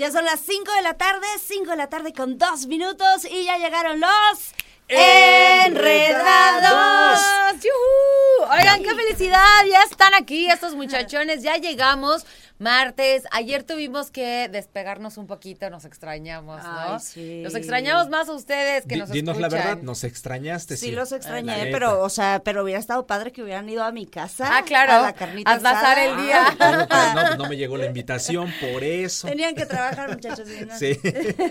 Ya son las 5 de la tarde, 5 de la tarde con 2 minutos y ya llegaron los enredados. ¡Yujú! Oigan, qué felicidad, ya están aquí estos muchachones, ya llegamos martes. Ayer tuvimos que despegarnos un poquito, nos extrañamos, ¿no? Ay, sí. Nos extrañamos más a ustedes que Di- nos Dinos escuchan. la verdad, nos extrañaste. Sí, sí. los La extrañé, neta. pero, o sea, pero hubiera estado padre que hubieran ido a mi casa. Ah, claro, A la carnita a pasar asada. el día. Ah, pero no, no me llegó la invitación, por eso. Tenían que trabajar, muchachos. ¿sí, no? Sí.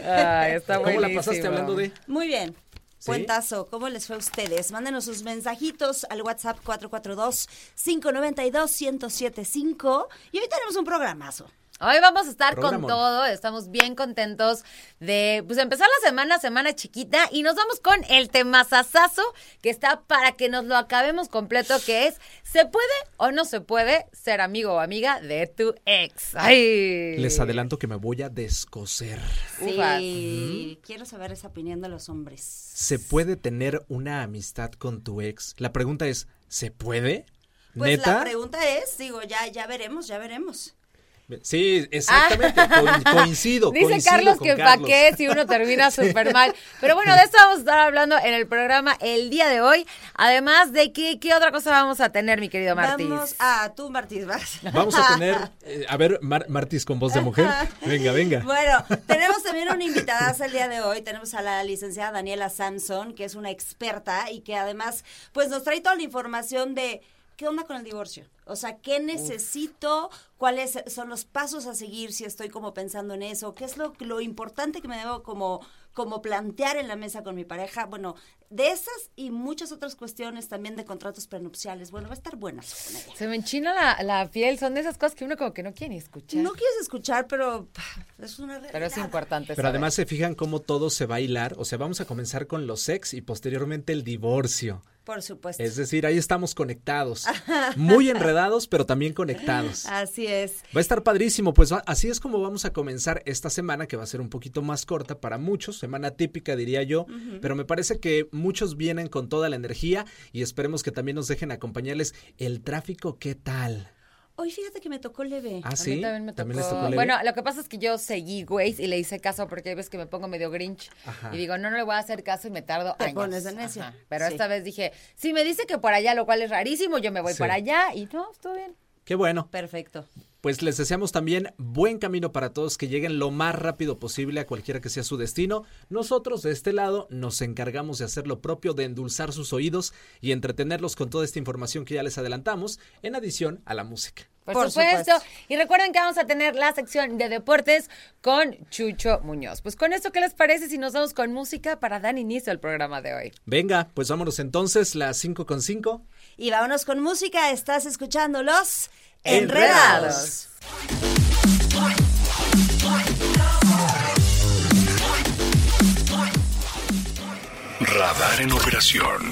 Ay, está ¿Cómo la pasaste hablando de? Muy bien. Cuentazo, ¿cómo les fue a ustedes? Mándenos sus mensajitos al WhatsApp 442-592-1075 y hoy tenemos un programazo. Hoy vamos a estar Programón. con todo, estamos bien contentos de pues empezar la semana, semana chiquita, y nos vamos con el temazazazo que está para que nos lo acabemos completo, que es ¿se puede o no se puede ser amigo o amiga de tu ex? Ay. Les adelanto que me voy a descoser. Sí, quiero saber esa opinión de los hombres. ¿Se puede tener una amistad con tu ex? La pregunta es, ¿se puede? Pues ¿Neta? la pregunta es, digo, ya, ya veremos, ya veremos. Sí, exactamente. co- coincido. Ah. Dice coincido Carlos con que pa' Carlos. qué si uno termina súper mal. Pero bueno, de esto vamos a estar hablando en el programa el día de hoy. Además de que, ¿qué otra cosa vamos a tener, mi querido Martí? Vamos a tú, Martís, vas. Vamos a tener, eh, a ver, Mar- Martis con voz de mujer. Venga, venga. Bueno, tenemos también una invitada el día de hoy. Tenemos a la licenciada Daniela Samson, que es una experta y que además, pues nos trae toda la información de qué onda con el divorcio. O sea, qué necesito, cuáles son los pasos a seguir si estoy como pensando en eso, qué es lo, lo importante que me debo como, como plantear en la mesa con mi pareja. Bueno, de esas y muchas otras cuestiones también de contratos prenupciales. Bueno, va a estar buena. Se me enchina la, la piel, son de esas cosas que uno como que no quiere ni escuchar. No quieres escuchar, pero es una realidad. pero es importante. Pero saber. además se fijan cómo todo se va a hilar. O sea, vamos a comenzar con los ex y posteriormente el divorcio. Por supuesto. Es decir, ahí estamos conectados. Muy enredados, pero también conectados. Así es. Va a estar padrísimo, pues va- así es como vamos a comenzar esta semana, que va a ser un poquito más corta para muchos, semana típica diría yo, pero me parece que muchos vienen con toda la energía y esperemos que también nos dejen acompañarles el tráfico, ¿qué tal? Hoy fíjate que me tocó leve. Ah, A mí también me tocó. les tocó leve? Bueno, lo que pasa es que yo seguí Waze y le hice caso porque hay veces que me pongo medio grinch Ajá. y digo, no, no le voy a hacer caso y me tardo Te años. pones de. Ajá. Pero Sí. esta vez dije, si me dice que por allá, lo cual es rarísimo, yo me voy Sí. para allá y no, estuvo bien. Qué bueno. Perfecto. Pues les deseamos también buen camino para todos, que lleguen lo más rápido posible a cualquiera que sea su destino. Nosotros de este lado nos encargamos de hacer lo propio, de endulzar sus oídos y entretenerlos con toda esta información que ya les adelantamos, en adición a la música. Por, Por supuesto. supuesto. Y recuerden que vamos a tener la sección de deportes con Chucho Muñoz. Pues con esto, ¿qué les parece si nos vamos con música para dar inicio al programa de hoy? Venga, pues vámonos entonces, las 5 con 5. Y vámonos con música. Estás escuchando los Enredados. Radar en operación.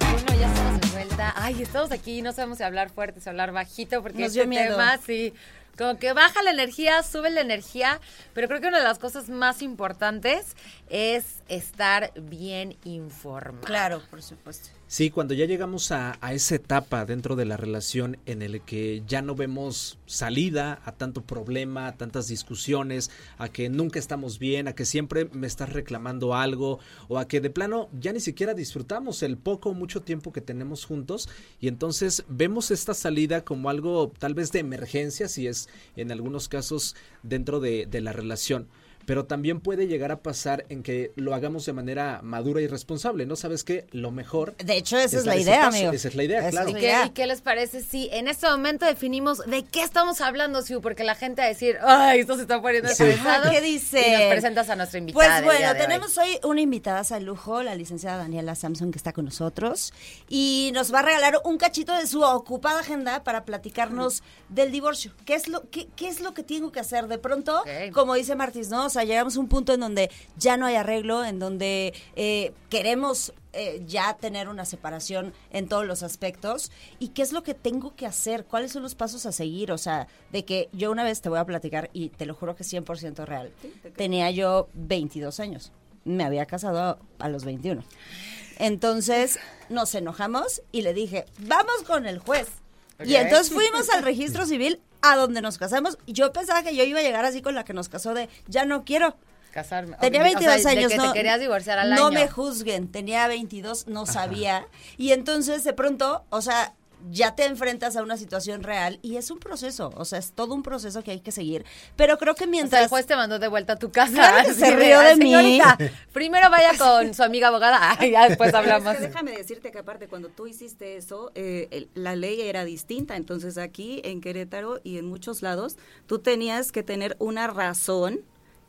Bueno, ya estamos de vuelta. Ay, estamos aquí, no sabemos si hablar fuerte, si hablar bajito, porque Nos este dio miedo. tema, sí, como que baja la energía, sube la energía, pero creo que una de las cosas más importantes es estar bien informado. Claro, por supuesto. Sí, cuando ya llegamos a, a esa etapa dentro de la relación en el que ya no vemos salida a tanto problema, a tantas discusiones, a que nunca estamos bien, a que siempre me estás reclamando algo o a que de plano ya ni siquiera disfrutamos el poco o mucho tiempo que tenemos juntos y entonces vemos esta salida como algo tal vez de emergencia, si es en algunos casos dentro de, de la relación. Pero también puede llegar a pasar en que lo hagamos de manera madura y responsable, ¿no? ¿Sabes qué? Lo mejor... De hecho, esa es, la idea, paso. amigo. Esa es la idea, Esa claro. es ¿Y qué, idea. y qué les parece si en este momento definimos de qué estamos hablando, Siu? Porque la gente va a decir, ay, esto se está poniendo Sí. ¿Qué dice? Y nos presentas a nuestra invitada. Pues bueno, hoy. tenemos hoy una invitada al lujo, la licenciada Daniela Samson, que está con nosotros y nos va a regalar un cachito de su ocupada agenda para platicarnos del divorcio. ¿Qué es lo, qué, qué es lo que tengo que hacer? De pronto, como dice Martis, ¿no? Sea, llegamos a un punto en donde ya no hay arreglo, en donde eh, queremos eh, ya tener una separación en todos los aspectos. ¿Y qué es lo que tengo que hacer? ¿Cuáles son los pasos a seguir? O sea, de que yo una vez te voy a platicar y te lo juro que es 100% real. Tenía yo 22 años. Me había casado a, a los 21. Entonces nos enojamos y le dije, vamos con el juez. Y entonces fuimos al registro civil a donde nos casamos. Yo pensaba que yo iba a llegar así con la que nos casó de, ya no quiero. Casarme. Tenía O sea, 22 de años, que no, te querías divorciar al no año. me juzguen, tenía 22, no sabía. Y entonces de pronto, o sea, ya te enfrentas a una situación real y es un proceso, o sea, es todo un proceso que hay que seguir. Pero creo que O sea, mientras... el juez te mandó de vuelta a tu casa. Claro que se rió de "Ay, mí". primero vaya con su amiga abogada. Ay, ya después hablamos. Es que déjame decirte que aparte cuando tú hiciste eso, eh, el- la ley era distinta. Entonces aquí en Querétaro y en muchos lados, tú tenías que tener una razón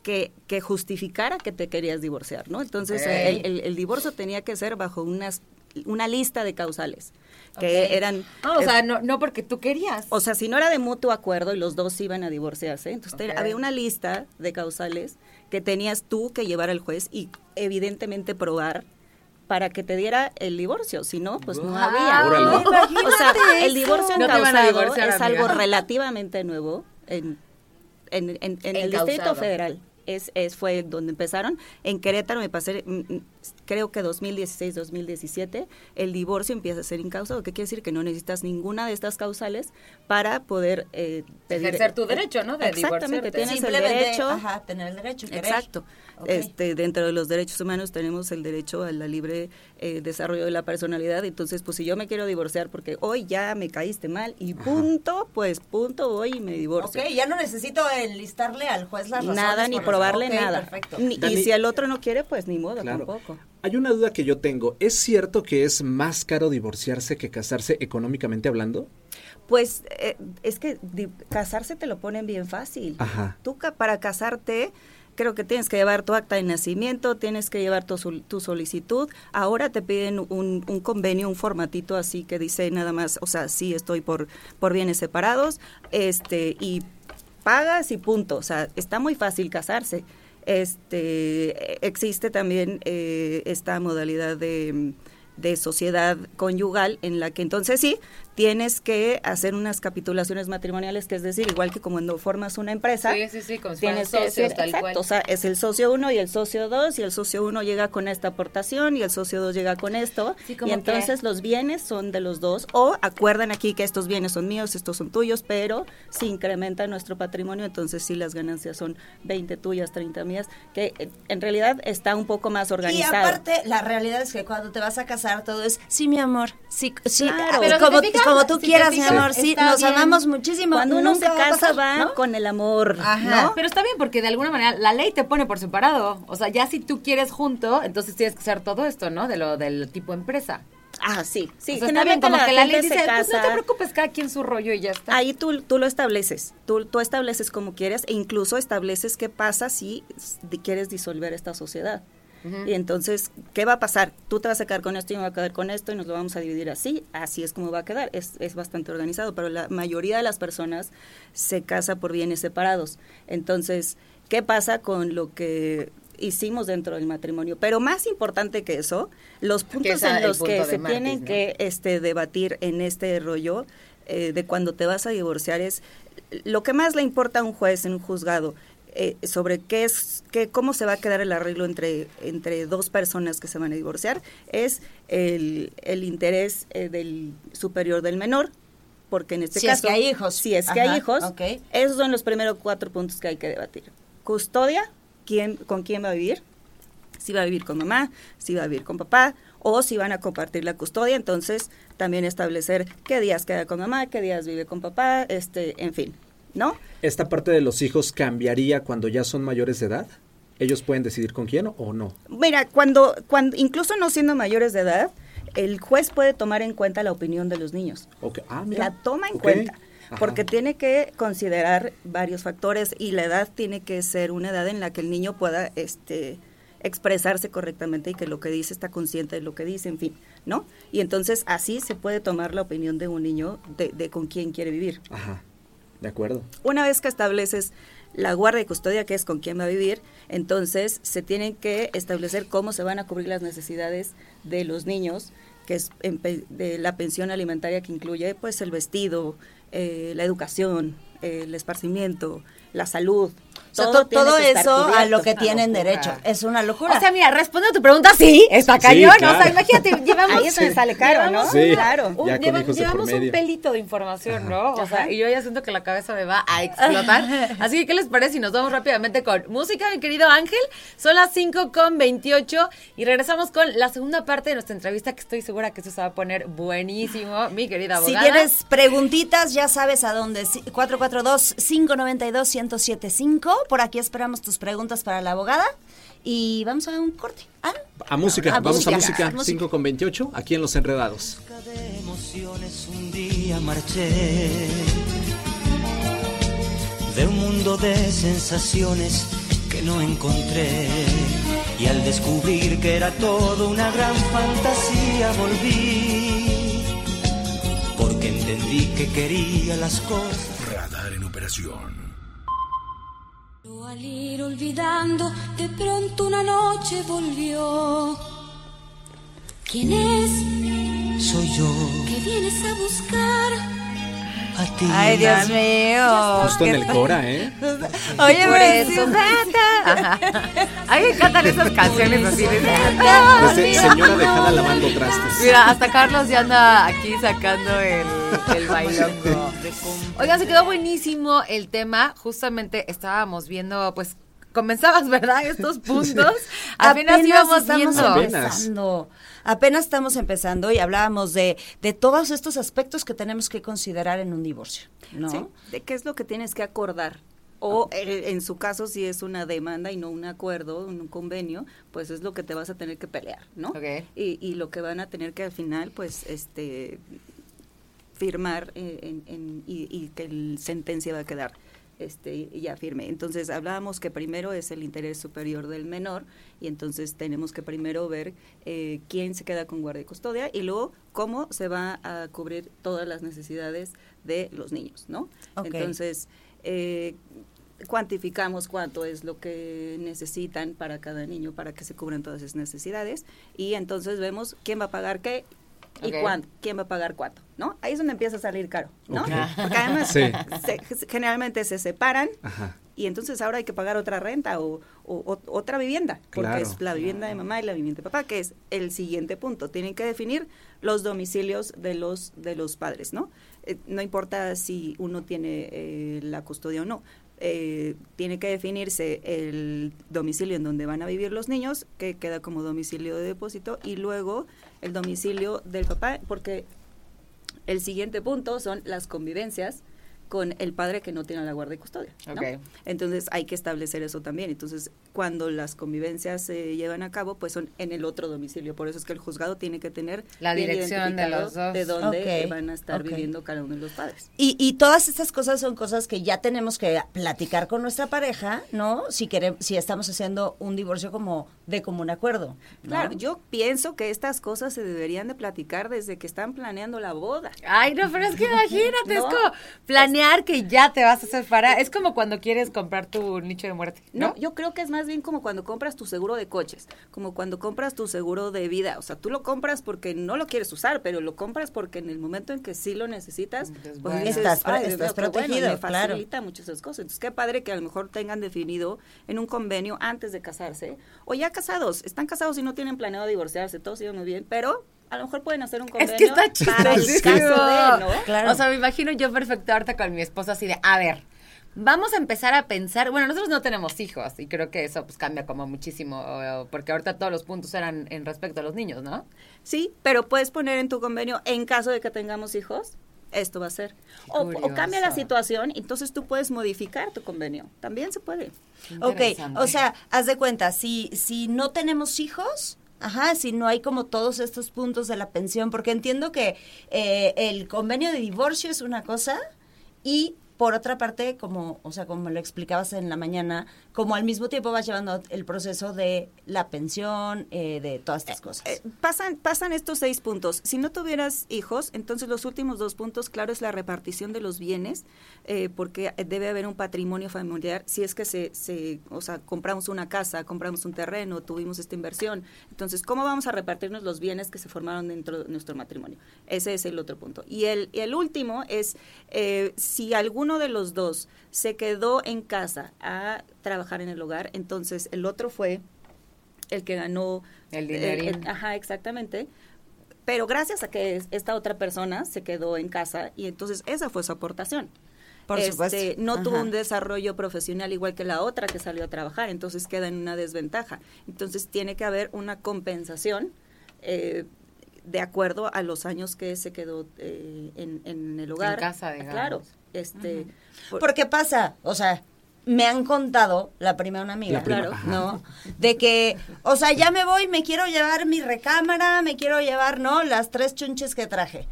que, que justificara que te querías divorciar, ¿no? Entonces el- el divorcio tenía que ser bajo unas, una lista de causales que eran... Ah, o eh, sea, no, no porque tú querías. o sea, si no era de mutuo acuerdo y los dos iban a divorciarse, entonces te- Ok. había una lista de causales que tenías tú que llevar al juez y evidentemente probar para que te diera el divorcio, si no, pues no había. ¿no? O sea, el divorcio No encausado es amiga. algo relativamente nuevo en, en, en- en el. Distrito Federal. Es, es fue donde empezaron. En Querétaro me pasé, mm, mm, creo que 2016, 2017, el divorcio empieza a ser incausado. ¿Qué quiere decir? Que no necesitas ninguna de estas causales para poder eh, pedir- Ejercer tu derecho, ¿no? De Exactamente, divorciarte. tienes el derecho. Ajá, tener el derecho. querer. Exacto. Este, dentro de los derechos humanos tenemos el derecho a la libre eh, desarrollo de la personalidad. Entonces, pues si yo me quiero divorciar porque hoy ya me caíste mal y punto, pues punto, voy y me divorcio. Ok, ya no necesito enlistarle al juez las razones. Nada, ni probarle nada. Perfecto. Ni- Dani- y si el otro no quiere, pues ni modo, Claro. tampoco. Hay una duda que yo tengo. ¿Es cierto que es más caro divorciarse que casarse económicamente hablando? Pues eh, es que casarse te lo ponen bien fácil. Ajá. Tú ca- para casarte creo que tienes que llevar tu acta de nacimiento, tienes que llevar tu, tu solicitud. Ahora te piden un, un convenio, un formatito así que dice nada más, o sea, sí estoy por, por bienes separados, este, y pagas y punto. O sea, está muy fácil casarse. Este, existe también eh, esta modalidad de, de sociedad conyugal en la que entonces sí tienes que hacer unas capitulaciones matrimoniales, que es decir, igual que como cuando formas una empresa, Sí, sí, sí, como si fueran tienes que socios, decir, tal exacto, cual. o sea, es el socio uno y el socio dos, y el socio uno llega con esta aportación y el socio dos llega con esto, Sí, como y entonces los bienes son de los dos, o acuerdan aquí que estos bienes son míos, estos son tuyos, pero si incrementa nuestro patrimonio, entonces sí las ganancias son 20 tuyas, 30 mías, que eh, en realidad está un poco más Y organizado. aparte, la realidad es que cuando te vas a casar todo es, sí, mi amor, sí, sí, Claro. Pero como, fijas, como tú si quieras, mi amor, sí, nos bien. amamos muchísimo. Cuando uno nunca se va casa pasar, va ¿no? con el amor, Ajá. ¿no? Pero está bien porque de alguna manera la ley te pone por separado. O sea, ya si tú quieres junto, entonces tienes que hacer todo esto, ¿no? De lo del tipo empresa. Ah, sí, sí. o sea, está bien, como que la ley dice, se pues no te preocupes, cada quien su rollo y ya está. Ahí tú, tú lo estableces, tú, tú estableces como quieres e incluso estableces qué pasa si quieres disolver esta sociedad. Y entonces, ¿qué va a pasar? Tú te vas a quedar con esto y me voy a quedar con esto y nos lo vamos a dividir así. Así es como va a quedar. Es, es bastante organizado, pero la mayoría de las personas se casa por bienes separados. Entonces, ¿qué pasa con lo que hicimos dentro del matrimonio? Pero más importante que eso, los puntos en los punto que se Martis, tienen ¿no? que este, debatir en este rollo eh, de cuando te vas a divorciar es lo que más le importa a un juez en un juzgado eh, sobre qué es qué, cómo se va a quedar el arreglo entre entre dos personas que se van a divorciar es el, el interés eh, del superior del menor porque en este Si es caso que hay hijos. si es que hay hijos ok. esos son los primeros cuatro puntos que hay que debatir custodia quién con quién va a vivir si va a vivir con mamá, si va a vivir con papá o si van a compartir la custodia, entonces también establecer qué días queda con mamá, qué días vive con papá, este, en fin, ¿no? ¿Esta parte de los hijos cambiaría cuando ya son mayores de edad? ellos pueden decidir con quién o no. Mira, cuando, cuando, incluso no siendo mayores de edad, el juez puede tomar en cuenta la opinión de los niños. Okay. Ah, mira. La toma en cuenta. Ajá. Porque tiene que considerar varios factores y la edad tiene que ser una edad en la que el niño pueda este, expresarse correctamente y que lo que dice está consciente de lo que dice, en fin, ¿no? Y entonces así se puede tomar la opinión de un niño de, de con quién quiere vivir. Ajá. De acuerdo. Una vez que estableces la guardia y custodia, que es con quién va a vivir, entonces se tienen que establecer cómo se van a cubrir las necesidades de los niños, que es de la pensión alimentaria que incluye pues el vestido, eh, la educación, el esparcimiento, la salud. Todo, eso a lo que tienen derecho. Es una locura. O sea, mira, respondiendo a tu pregunta, sí, está cañón. Sí. O sea, imagínate, llevamos. Ahí eso me sale caro, ¿no? Claro. Un, llevamos un pelito de información, ¿no? O sea, y yo ya siento que la cabeza me va a explotar. Así que, ¿qué les parece si nos vamos rápidamente con música, mi querido Ángel? Son las 5 con 28 y regresamos con la segunda parte de nuestra entrevista, que estoy segura que eso se va a poner buenísimo, mi querida abogada. Si tienes preguntitas, ya sabes a dónde. 442 592 1075 5. Por aquí esperamos tus preguntas para la abogada y vamos a un corte. ¿Ah? A música, a vamos música. a música. 5 con 28, aquí en Los Enredados. De emociones un día marché de un mundo de sensaciones que no encontré y al descubrir que era todo una gran fantasía volví porque entendí que quería las cosas. Radar en operación. Ir olvidando, de pronto una noche volvió. ¿Quién es soy yo que vienes a buscar? A ti Ay, Dios mío. Justo en el Cora, ¿eh? Oye, Por pero eso, sí, Ajá. A mí me encantan esas canciones así. de- Desde señora dejada lavando trastes. Mira, hasta Carlos ya anda aquí sacando el, el bailongo. Oigan, se quedó buenísimo el tema. Justamente estábamos viendo, pues, comenzabas, ¿verdad? Estos puntos. Apenas, íbamos viendo. Apenas. Apenas estamos empezando y hablábamos de, de todos estos aspectos que tenemos que considerar en un divorcio, ¿no? Sí, de qué es lo que tienes que acordar. O eh, en su caso, si es una demanda y no un acuerdo, un convenio, pues es lo que te vas a tener que pelear, ¿no? Ok. Y, y lo que van a tener que al final, pues, este, firmar eh, en- en- y, y que el sentencia va a quedar este ya firme. Entonces hablábamos que primero es el interés superior del menor y entonces tenemos que primero ver eh, quién se queda con guardia y custodia y luego cómo se va a cubrir todas las necesidades de los niños, ¿no? Entonces eh, cuantificamos cuánto es lo que necesitan para cada niño para que se cubran todas esas necesidades y entonces vemos quién va a pagar qué y Ok. cuánto, quién va a pagar cuánto, ¿no? Ahí es donde empieza a salir caro, ¿no? Porque además Sí. se- generalmente se separan Ajá. y entonces ahora hay que pagar otra renta o, o- o- otra vivienda, porque Claro. es la vivienda de mamá y la vivienda de papá, que es el siguiente punto. Tienen que definir los domicilios de los de los padres, ¿no? Eh, no importa si uno tiene eh, la custodia o no. Eh, tiene que definirse el domicilio en donde van a vivir los niños, que queda como domicilio de depósito, y luego el domicilio del papá, porque el siguiente punto son las convivencias con el padre que no tiene la guardia y custodia. ¿no? Ok. Entonces hay que establecer eso también. Entonces, cuando las convivencias se llevan a cabo, pues son en el otro domicilio. Por eso es que el juzgado tiene que tener La dirección de los dos. de dónde Ok, van a estar ok. viviendo cada uno de los padres. Y, y todas estas cosas son cosas que ya tenemos que platicar con nuestra pareja, ¿no? Si queremos, si estamos haciendo un divorcio como de común acuerdo. ¿no? Claro, yo pienso que estas cosas se deberían de platicar desde que están planeando la boda. Ay, no, pero es que imagínate, es No. como planear que ya te vas a separar. Es como cuando quieres comprar tu nicho de muerte, ¿no? No, yo creo que es más bien como cuando compras tu seguro de coches, como cuando compras tu seguro de vida. O sea, tú lo compras porque no lo quieres usar, pero lo compras porque en el momento en que sí lo necesitas, pues bueno. dices, Estás "Ay, estás mío, bueno", protegido, claro. facilita muchas esas cosas. Entonces, qué padre que a lo mejor tengan definido en un convenio antes de casarse, o ya casados, están casados y no tienen planeado divorciarse, todos siguen muy bien, pero a lo mejor pueden hacer un convenio Es que está para el caso de, ¿no? Claro. O sea, me imagino yo perfecto ahorita con mi esposa así de, a ver, vamos a empezar a pensar, bueno, nosotros no tenemos hijos y creo que eso pues cambia como muchísimo, porque ahorita todos los puntos eran en respecto a los niños, ¿no? Sí, pero puedes poner en tu convenio, en caso de que tengamos hijos, esto va a ser. O, o cambia la situación, entonces tú puedes modificar tu convenio. También se puede. Ok, o sea, haz de cuenta, si, si no tenemos hijos, ajá, si no hay como todos estos puntos de la pensión, porque entiendo que eh, el convenio de divorcio es una cosa y por otra parte, como, o sea, como lo explicabas en la mañana, como al mismo tiempo vas llevando el proceso de la pensión, eh, de todas estas cosas. Eh, pasan, pasan estos seis puntos. Si no tuvieras hijos, entonces los últimos dos puntos, claro, es la repartición de los bienes, eh, porque debe haber un patrimonio familiar. Si es que se, se, o sea, compramos una casa, compramos un terreno, tuvimos esta inversión. Entonces, ¿cómo vamos a repartirnos los bienes que se formaron dentro de nuestro matrimonio? Ese es el otro punto. Y el, y el último es, eh, si alguno de los dos se quedó en casa a trabajar en el hogar, entonces el otro fue el que ganó El eh, ajá, exactamente. Pero gracias a que es- esta otra persona se quedó en casa y entonces esa fue su aportación. Por Este, supuesto. No tuvo un desarrollo profesional igual que la otra que salió a trabajar, entonces queda en una desventaja. Entonces tiene que haber una compensación eh, de acuerdo a los años que se quedó eh, en, en el hogar. casa, digamos. Claro. Este, por- ¿Por qué pasa? O sea, me han contado, la prima una amiga, prima, claro, ajá. ¿no? De que, o sea, ya me voy, me quiero llevar mi recámara, me quiero llevar, ¿no? Las tres chunches que traje.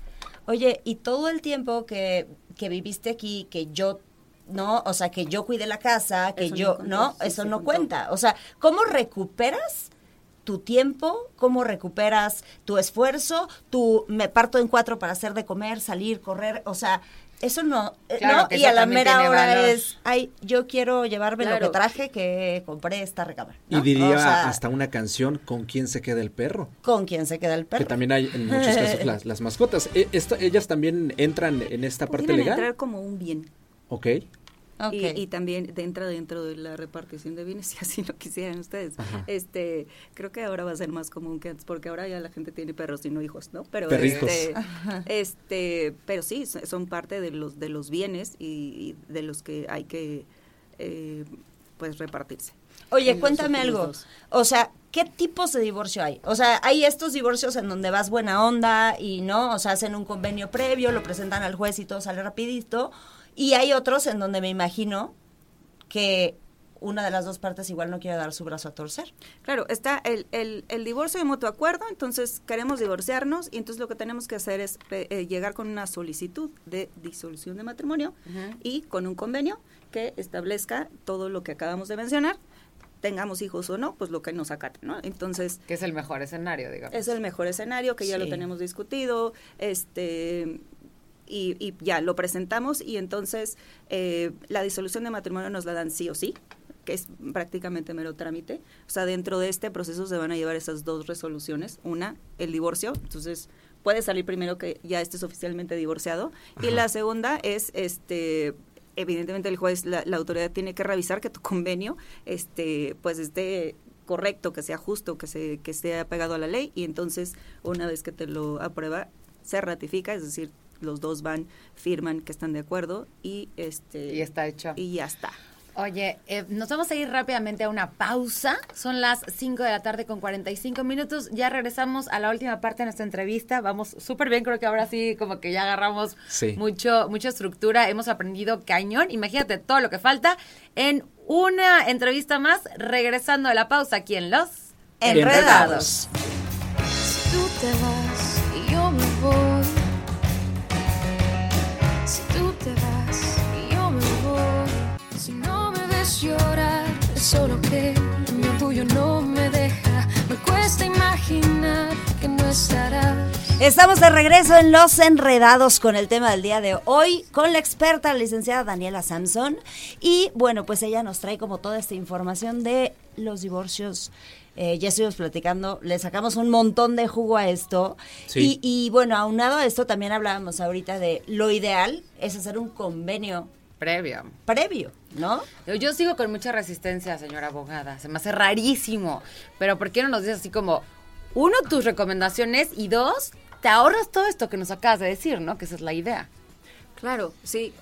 Oye, y todo el tiempo que, que viviste aquí, que yo, ¿no? O sea, que yo cuide la casa, que Eso no yo, contó, ¿no? sí, Eso no contó. cuenta. O sea, ¿cómo recuperas tu tiempo, cómo recuperas tu esfuerzo, tu me parto en cuatro para hacer de comer, salir, correr, o sea, eso no, eh, Claro, ¿no? Y a la mera hora valor. es, ay, yo quiero llevarme lo Claro. que traje que compré esta recámara. Y diría O sea, hasta una canción con quién se queda el perro. con quién se queda el perro. Que también hay en muchos casos las, las mascotas. E- esta- ellas también entran en esta parte legal. entrar como un bien. Ok. Y, y también entra dentro de la repartición de bienes, si así lo quisieran ustedes. Ajá. Este, creo que ahora va a ser más común que antes, porque ahora ya la gente tiene perros y no hijos, ¿no? Pero Perrijos. este, este, pero sí, so- son parte de los de los bienes y, y de los que hay que eh, pues repartirse. Oye, cuéntame algo. dos. O sea, ¿qué tipos de divorcio hay? O sea, hay estos divorcios en donde vas buena onda y no, o sea, hacen un convenio previo, lo presentan al juez y todo sale rapidito. Y hay otros en donde me imagino que una de las dos partes igual no quiere dar su brazo a torcer. Claro, está el, el, el divorcio de mutuo acuerdo, entonces queremos divorciarnos y entonces lo que tenemos que hacer es pe- eh, llegar con una solicitud de disolución de matrimonio y con un convenio que establezca todo lo que acabamos de mencionar, tengamos hijos o no, pues lo que nos acate, ¿no? Entonces, Que es el mejor escenario, digamos. es el mejor escenario que ya lo tenemos discutido, este y, y ya lo presentamos y entonces eh, la disolución de matrimonio nos la dan sí o sí, que es prácticamente mero trámite. O sea, dentro de este proceso se van a llevar esas dos resoluciones. Una, el divorcio, entonces puede salir primero que ya estés oficialmente divorciado. Y la segunda es, este evidentemente el juez, la, la autoridad tiene que revisar que tu convenio este pues esté correcto, que sea justo, que se que esté apegado a la ley y entonces una vez que te lo aprueba se ratifica, es decir, los dos van, firman que están de acuerdo y este Y está hecho. y ya está. Oye, eh, nos vamos a ir rápidamente a una pausa. Son las 5 de la tarde con 45 minutos. Ya regresamos a la última parte de nuestra entrevista. Vamos súper bien, creo que ahora sí como que ya agarramos Sí. mucho, mucha estructura. Hemos aprendido cañón. Imagínate todo lo que falta en una entrevista más, regresando a la pausa aquí en Los Enredados. Si no me deja. Me cuesta imaginar que no estarás. Estamos de regreso en Los Enredados con el tema del día de hoy, con la experta, la licenciada Daniela Samson. Y bueno, pues ella nos trae como toda esta información de los divorcios. Eh, ya estuvimos platicando, le sacamos un montón de jugo a esto. Sí. Y, y bueno, aunado a esto, también hablábamos ahorita de lo ideal es hacer un convenio previo. previo, ¿no? Yo, sigo con mucha resistencia, señora abogada. Se me hace rarísimo. Pero ¿por qué no nos dices así como, uno, tus recomendaciones y dos, te ahorras todo esto que nos acabas de decir, ¿no? Que esa es la idea. Claro, sí.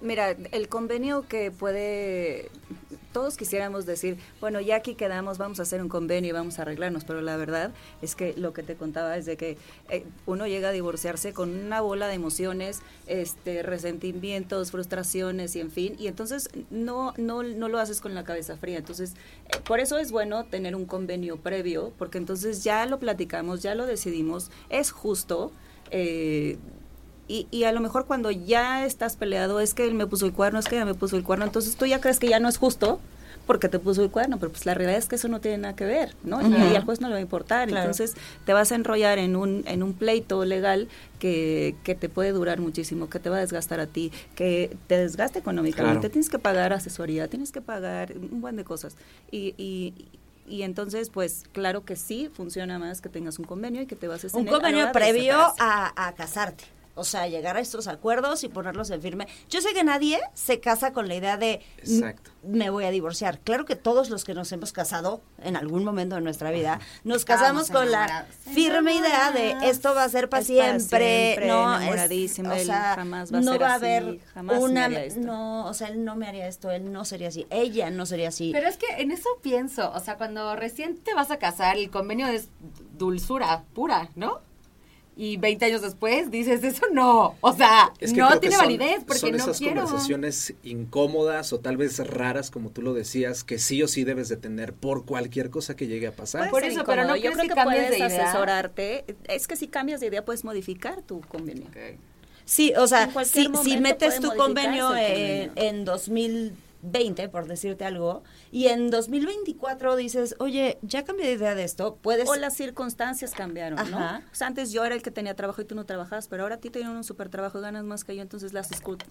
Mira, el convenio que puede todos quisiéramos decir, bueno, ya aquí quedamos, vamos a hacer un convenio y vamos a arreglarnos, pero la verdad es que lo que te contaba es de que eh, uno llega a divorciarse con una bola de emociones, este, resentimientos, frustraciones y en fin, y entonces no, no, no lo haces con la cabeza fría. Entonces, eh, por eso es bueno tener un convenio previo, porque entonces ya lo platicamos, ya lo decidimos, es justo. Eh, y, y, a lo mejor cuando ya estás peleado es que él me puso el cuerno, es que ella me puso el cuerno, entonces tú ya crees que ya no es justo porque te puso el cuerno, pero pues la realidad es que eso no tiene nada que ver, ¿no? Uh -huh. Y al juez no le va a importar, claro. entonces te vas a enrollar en un, en un pleito legal que, que, te puede durar muchísimo, que te va a desgastar a ti, que te desgaste económicamente, claro. tienes que pagar asesoría, tienes que pagar un buen de cosas. Y, y, y entonces, pues, claro que sí, funciona más que tengas un convenio y que te bases un en convenio previo a, a casarte. O sea, llegar a estos acuerdos y ponerlos en firme. Yo sé que nadie se casa con la idea de Exacto. me voy a divorciar. Claro que todos los que nos hemos casado en algún momento de nuestra vida, nos casamos con la firme idea de esto va a ser para siempre, siempre, no es, o sea, jamás va a no ser va a haber jamás una no, o sea, él no me haría esto, él no sería así, ella no sería así. Pero es que en eso pienso, o sea, cuando recién te vas a casar, el convenio es dulzura pura, ¿no? Y 20 años después dices, eso no, o sea, Es que no tiene son- validez porque son no esas quiero. conversaciones incómodas o tal vez raras, como tú lo decías, que sí o sí debes de tener por cualquier cosa que llegue a pasar. Por eso, pero incómodo. ¿no yo creo que que, puedes de idea? asesorarte. Es que si cambias de idea puedes modificar tu convenio. Sí, o sea, En si, si metes tu convenio modificarse el en, convenio. En 2020, por decirte algo, y en 2024 dices, oye, ya cambié de idea de esto, puedes... O las circunstancias cambiaron, Ajá. ¿no? O sea, antes yo era el que tenía trabajo y tú no trabajabas, pero ahora a ti te dieron un super trabajo y ganas más que yo, entonces las,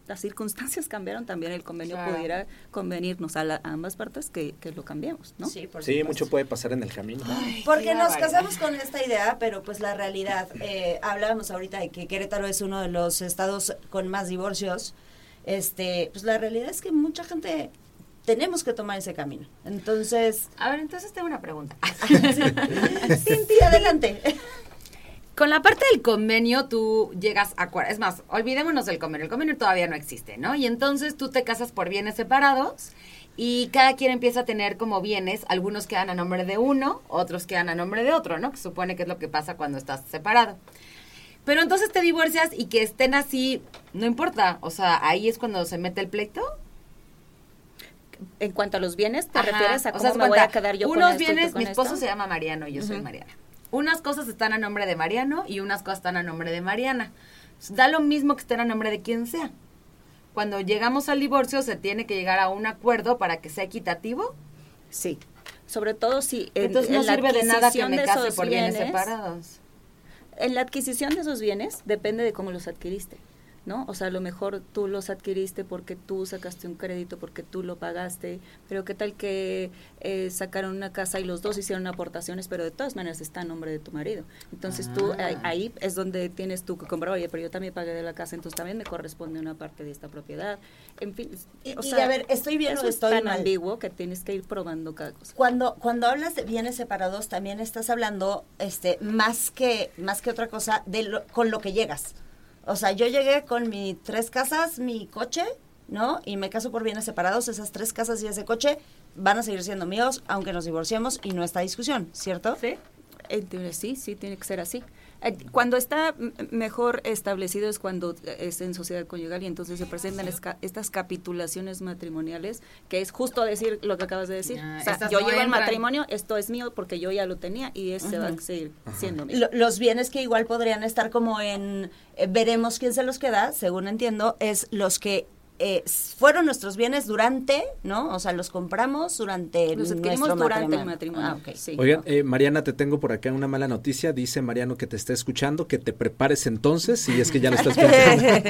las circunstancias cambiaron también, el convenio Claro. pudiera convenirnos a, la- a ambas partes que, que lo cambiemos, ¿no? Sí, por Sí, mucho puede pasar en el camino. Porque nos casamos con esta idea, pero pues la realidad, eh, hablábamos ahorita de que Querétaro es uno de los estados con más divorcios, este, pues la realidad es que mucha gente tenemos que tomar ese camino. Entonces, A ver, entonces tengo una pregunta. Cintia, adelante. Con la parte del convenio tú llegas a. Es más, olvidémonos del convenio. El convenio todavía no existe, ¿no? Y entonces tú te casas por bienes separados y cada quien empieza a tener como bienes. Algunos quedan a nombre de uno, otros quedan a nombre de otro, ¿no? Que supone que es lo que pasa cuando estás separado. Pero entonces te divorcias y que estén así, no importa. O sea, ahí es cuando se mete el pleito. En cuanto a los bienes, ¿te Ajá, refieres a o cómo sea, haz me voy a quedar yo con Unos y bienes, con mi esposo esto? se llama Mariano y yo soy Mariana. Unas cosas están a nombre de Mariano y unas cosas están a nombre de Mariana. Da lo mismo que estén a nombre de quien sea. Cuando llegamos al divorcio se tiene que llegar a un acuerdo para que sea equitativo. Sí. Sobre todo si en, Entonces no en sirve de nada que me case por bienes separados. En la adquisición de esos bienes depende de cómo los adquiriste, ¿no? O sea, a lo mejor tú los adquiriste porque tú sacaste un crédito, porque tú lo pagaste, pero qué tal que eh, sacaron una casa y los dos hicieron aportaciones, pero de todas maneras está a nombre de tu marido. Entonces tú Ah. ahí, ahí es donde tienes tú que comprar, oye, pero yo también pagué de la casa, entonces también me corresponde una parte de esta propiedad. En fin, Y- o y sea, a ver, ¿estoy bien eso o es estoy tan mal? ambiguo que tienes que ir probando cada cosa. Cuando, cuando hablas de bienes separados, también estás hablando, este, más que, más que otra cosa, de lo- con lo que llegas. O sea, yo llegué con mis tres casas, mi coche, ¿no? Y me caso por bienes separados. Esas tres casas y ese coche van a seguir siendo míos, aunque nos divorciemos y no está discusión, ¿cierto? Sí. Sí, sí, tiene que ser así. Eh, Cuando está mejor establecido es cuando eh, es en sociedad conyugal y entonces se presentan esca- estas capitulaciones matrimoniales, que es justo decir lo que acabas de decir. Ah, o sea, estas yo no llego al entran. matrimonio, esto es mío porque yo ya lo tenía y ese va a seguir siendo mío. Lo- los bienes que igual podrían estar como en eh, veremos quién se los queda, según entiendo, es los que eh, fueron nuestros bienes durante, ¿no? O sea, los compramos durante Los adquirimos nuestro durante el matrimonio. matrimonio. Ah, ok. sí. Oigan, eh, Mariana, te tengo por acá una mala noticia. Dice Mariano que te está escuchando, que te prepares entonces, si es que ya lo estás pensando.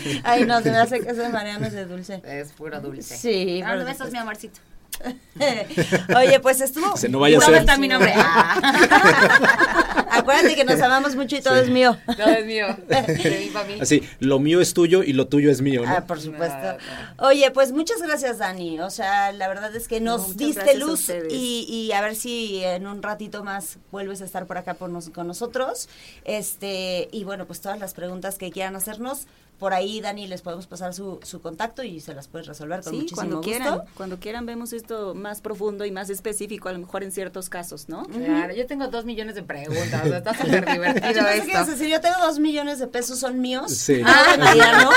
Ay, no, se me hace que ese Mariano es de dulce. Es puro dulce. Sí, Ah, por besos, mi amorcito. Oye, pues estuvo. Se no vaya a ¿Dónde ser. está mi nombre? Ah. Acuérdate que nos amamos mucho y todo es mío. Todo es mío. De mí para mí. Así, lo mío es tuyo y lo tuyo es mío, ¿no? Ah, por supuesto. Oye, pues muchas gracias, Dani. O sea, la verdad es que nos diste luz y, y a ver si en un ratito más vuelves a estar por acá por nos- con nosotros. Este, y bueno, pues todas las preguntas que quieran hacernos, por ahí, Dani, les podemos pasar su, su contacto y se las puedes resolver con Sí, muchísimo cuando gusto. quieran, cuando quieran vemos esto más profundo y más específico, a lo mejor en ciertos casos, ¿no? Claro, yo tengo dos millones de preguntas. Sea, está súper Yo divertido esto. decir, yo tengo dos millones de pesos, son míos. Sí. Ah, Mariano,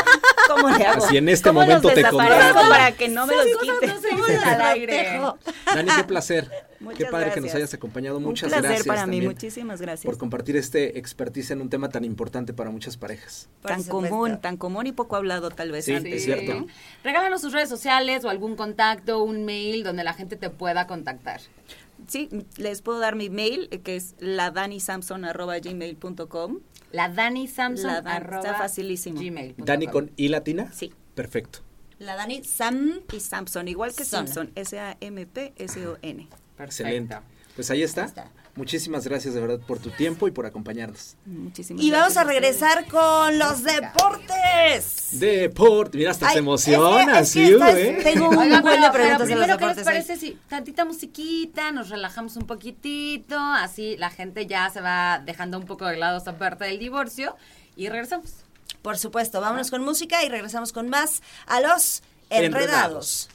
¿cómo le hago? Así en este ¿Cómo momento los te contrato. para que no me los Esas cosas quite? no se al aire. Dani, qué placer. Muchas qué padre que nos gracias. hayas acompañado. Muchas Un placer gracias para mí, muchísimas gracias. por compartir este expertise en un tema tan importante para muchas parejas. Por tan común, tan común y poco hablado tal vez Sí, antes. es cierto. ¿no? Regálanos tus redes sociales o algún contacto, un mail donde la gente te pueda contactar. Sí, les puedo dar mi mail, eh, que es ladanisamson.gmail.com. La Dani Samson. La Dan- arroba está facilísimo. gmail.com. Dani con I latina. Sí. Perfecto. La Dani Sam. Y Samson, igual que Son. Simpson, S-A-M-P-S-O-N. Excelente. Pues ahí está. Ahí está. Muchísimas gracias de verdad por tu tiempo y por acompañarnos. Muchísimas Y vamos gracias a regresar con los deportes. Deporte. Mira, hasta Ay, se emociona, es que- sí, es que estás- ¿eh? Tengo un Oiga, buen pero, de preguntas pero primero, ¿qué les parece si tantita musiquita, nos relajamos un poquitito, así la gente ya se va dejando un poco de lado esta parte del divorcio y regresamos. Por supuesto, vámonos con música y regresamos con más a los Enredados. enredados.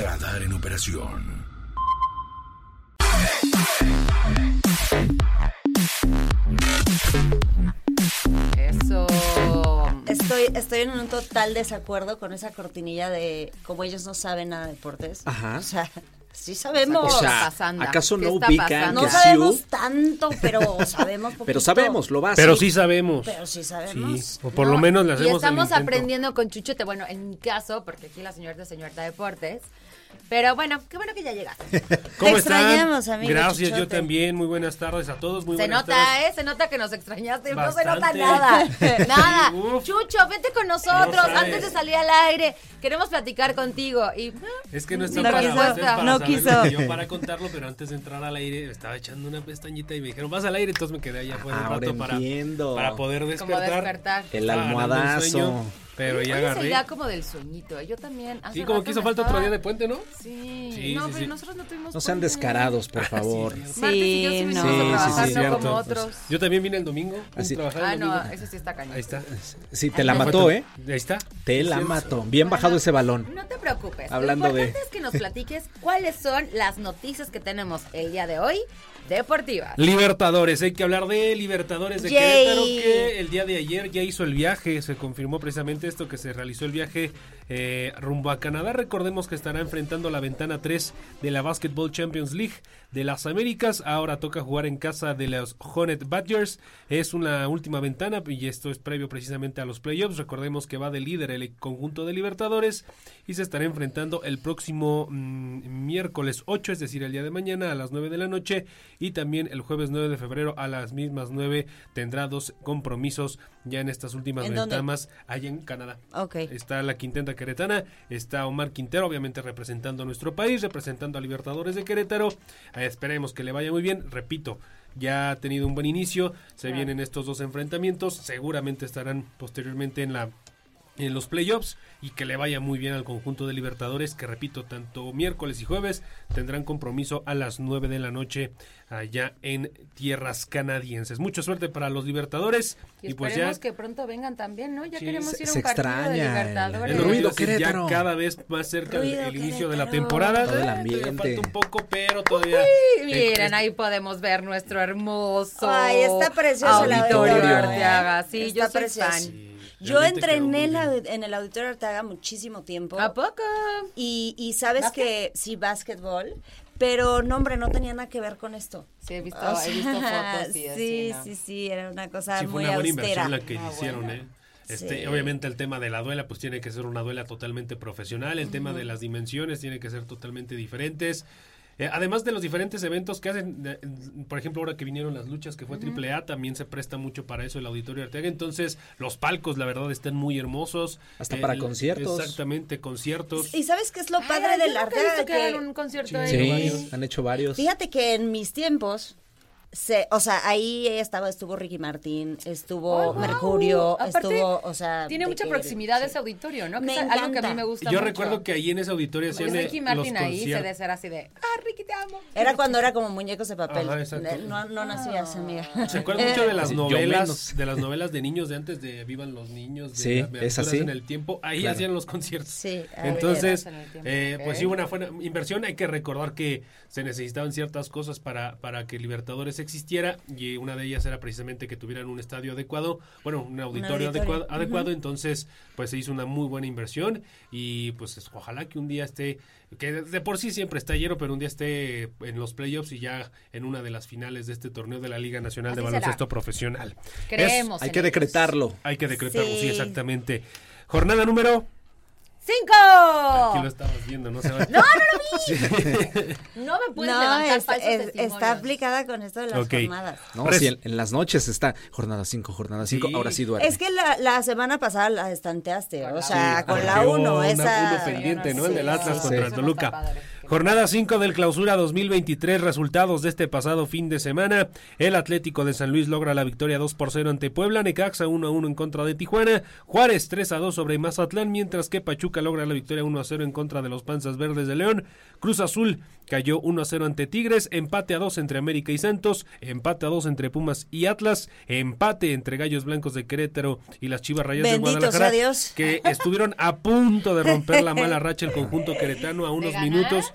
Radar en operación. Eso. Estoy, estoy en un total desacuerdo con esa cortinilla de como ellos no saben nada de deportes. Ajá. O sea, sí sabemos. O ¿Qué sea, está pasando? ¿acaso ¿Qué no está ubican pasando? no sabemos Siu- tanto, pero sabemos poquito. Pero sabemos, lo básico. Pero sí sabemos. Pero sí sabemos. Sí, o por No, lo menos le y hacemos el estamos intento. aprendiendo con Chuchote, bueno, en mi caso, porque aquí la señorita es señorita Deportes. Pero bueno, qué bueno que ya llegaste. ¿Cómo Te están? extrañamos, amigo Gracias, yo también. Muy buenas tardes a todos. Muy se buenas nota, tardes. ¿eh? Se nota que nos extrañaste. No se nota nada. nada. Uf. Chucho, vete con nosotros No antes de salir al aire. Queremos platicar contigo. Y ah, Es que no está No para quiso, para no quiso. Yo para contarlo, pero antes de entrar al aire estaba echando una pestañita y me dijeron, vas al aire, entonces me quedé allá afuera un rato para, para poder como despertar. despertar. El almohadazo. Pero ya Hoy es el agarré. día como del sueñito. ¿eh? Yo también. hace Sí, como rato que hizo me falta estaba- otro día de puente, ¿no? Sí. Sí, no, sí, pero sí. nosotros no tuvimos No sean puente. descarados, por favor. Sí, Martes y yo sí Sí, vinimos no. a Sí, sí, trabajar, sí, no cierto. como otros. Yo también vine el domingo. vine Así. a trabajar el Ah, no, domingo. eso sí está cañón. Ahí está. Sí, te la mató, ¿eh? Ahí está. Te la mató. Bien bajado ese balón. No te preocupes. Hablando Lo de- importante es que nos platiques cuáles son las noticias que tenemos el día de hoy deportivas. Libertadores, hay que hablar de Libertadores de Yay. Querétaro que el día de ayer ya hizo el viaje, se confirmó precisamente esto que se realizó el viaje eh, rumbo a Canadá. Recordemos que estará enfrentando la ventana 3 de la Basketball Champions League de las Américas. Ahora toca jugar en casa de los Hornet Badgers. Es una última ventana y esto es previo precisamente a los playoffs. Recordemos que va de líder el conjunto de Libertadores y se estará enfrentando el próximo mm, miércoles 8, es decir, el día de mañana a las 9 de la noche y también el jueves 9 de febrero a las mismas 9 tendrá dos compromisos ya en estas últimas ventanas allá en Canadá. Ok. Está la Quintenta Queretana, está Omar Quintero, obviamente representando a nuestro país, representando a Libertadores de Querétaro. Eh, esperemos que le vaya muy bien. Repito, ya ha tenido un buen inicio, se vienen estos dos enfrentamientos, seguramente estarán posteriormente en la en los playoffs y que le vaya muy bien al conjunto de Libertadores que repito tanto miércoles y jueves tendrán compromiso a las 9 de la noche allá en tierras canadienses. Mucha suerte para los Libertadores Y, y, pues ya esperemos que pronto vengan también, ¿no? Ya Sí, queremos se- ir a se un partido de extraña el- Libertadores. el ruido ruido que ya cada vez más cerca del Ruido el inicio de la temporada. Todo el Eh, ambiente. Falta un poco, pero todavía. Miren, eh, ahí podemos ver nuestro hermoso Ay, está precioso auditorio auditorio, Arteaga. ¿eh? Sí, Está yo soy precioso. fan. Yo entrené en, la- en el Auditorio Arteaga muchísimo tiempo. ¿A poco? Y, y sabes ¿Básquet? que sí, básquetbol. Pero no, hombre, no tenía nada que ver con esto. Sí, he visto, O he visto fotos y así, sí, ¿no? sí, sí, era una cosa Sí, fue muy una buena austera. inversión la que Ah, hicieron, bueno. ¿eh? Este, Sí. Obviamente el tema de la duela pues tiene que ser una duela totalmente profesional, el tema de las dimensiones tiene que ser totalmente diferentes. Eh, además de los diferentes eventos que hacen, eh, por ejemplo, ahora que vinieron las luchas, que fue Triple A, también se presta mucho para eso el Auditorio Arteaga. Entonces, los palcos, la verdad, están muy hermosos. Hasta para conciertos. Exactamente, conciertos. ¿Y sabes qué es lo padre del Arteaga? que Que- un concierto Sí. ahí. Sí, han hecho varios. Fíjate que en mis tiempos, se, o sea, ahí estaba, estuvo Ricky Martín, estuvo Oh, wow. Mercurio, Aparte, estuvo, o sea... Tiene mucha que- proximidad sí. ese auditorio, ¿no? Que Me es algo que a mí encanta. me gusta Yo mucho. recuerdo que ahí en ese auditorio hacían Pues eh, Ricky Martin los ahí se debe ser así de, ah, Ricky, te amo. Era cuando era como muñecos de papel. Ajá. Eh, No, no nacías, amiga. ¿Se acuerdan mucho de las novelas, de las novelas de niños de antes de Vivan los niños, de Sí, las es así. en el tiempo? Ahí Claro. hacían los conciertos. Sí, Entonces, en tiempo, eh, ok. pues sí, una buena inversión. Hay que recordar que se necesitaban ciertas cosas para, para que Libertadores existiera y una de ellas era precisamente que tuvieran un estadio adecuado, bueno, un auditorio, auditorio. adecuado, adecuado. Entonces, pues se hizo una muy buena inversión y pues es- ojalá que un día esté, que de, de por sí siempre está lleno, pero un día esté en los playoffs y ya en una de las finales de este torneo de la Liga Nacional de será. Baloncesto Profesional. Creemos. Hay en que ellos. decretarlo. Hay que decretarlo, sí. Sí. exactamente. Jornada número. ¡Cinco! Aquí lo estabas viendo, no se va. No, no lo vi. No me puedes No, levantar falsos es- está aplicada con esto de las Ok. jornadas. No, Res- sí, en, en las noches está jornada 5, jornada 5, Sí. ahora sí duerme. Es que la, la semana pasada la estanteaste, o sea, Sí, con la hubo 1, una- esa... uno pendiente, ¿no? El del Atlas sí, contra sí. Eso no Toluca. Jornada 5 del clausura 2023, resultados de este pasado fin de semana. El Atlético de San Luis logra la victoria 2 por 0 ante Puebla, Necaxa 1 a 1 en contra de Tijuana, Juárez 3 a 2 sobre Mazatlán, mientras que Pachuca logra la victoria 1 a 0 en contra de los Panzas Verdes de León. Cruz Azul cayó 1 a 0 ante Tigres, empate a 2 entre América y Santos, empate a 2 entre Pumas y Atlas, empate entre Gallos Blancos de Querétaro y las Chivas Rayas de Bendito Guadalajara, sea Dios. que estuvieron a punto de romper la mala racha el conjunto queretano a unos minutos.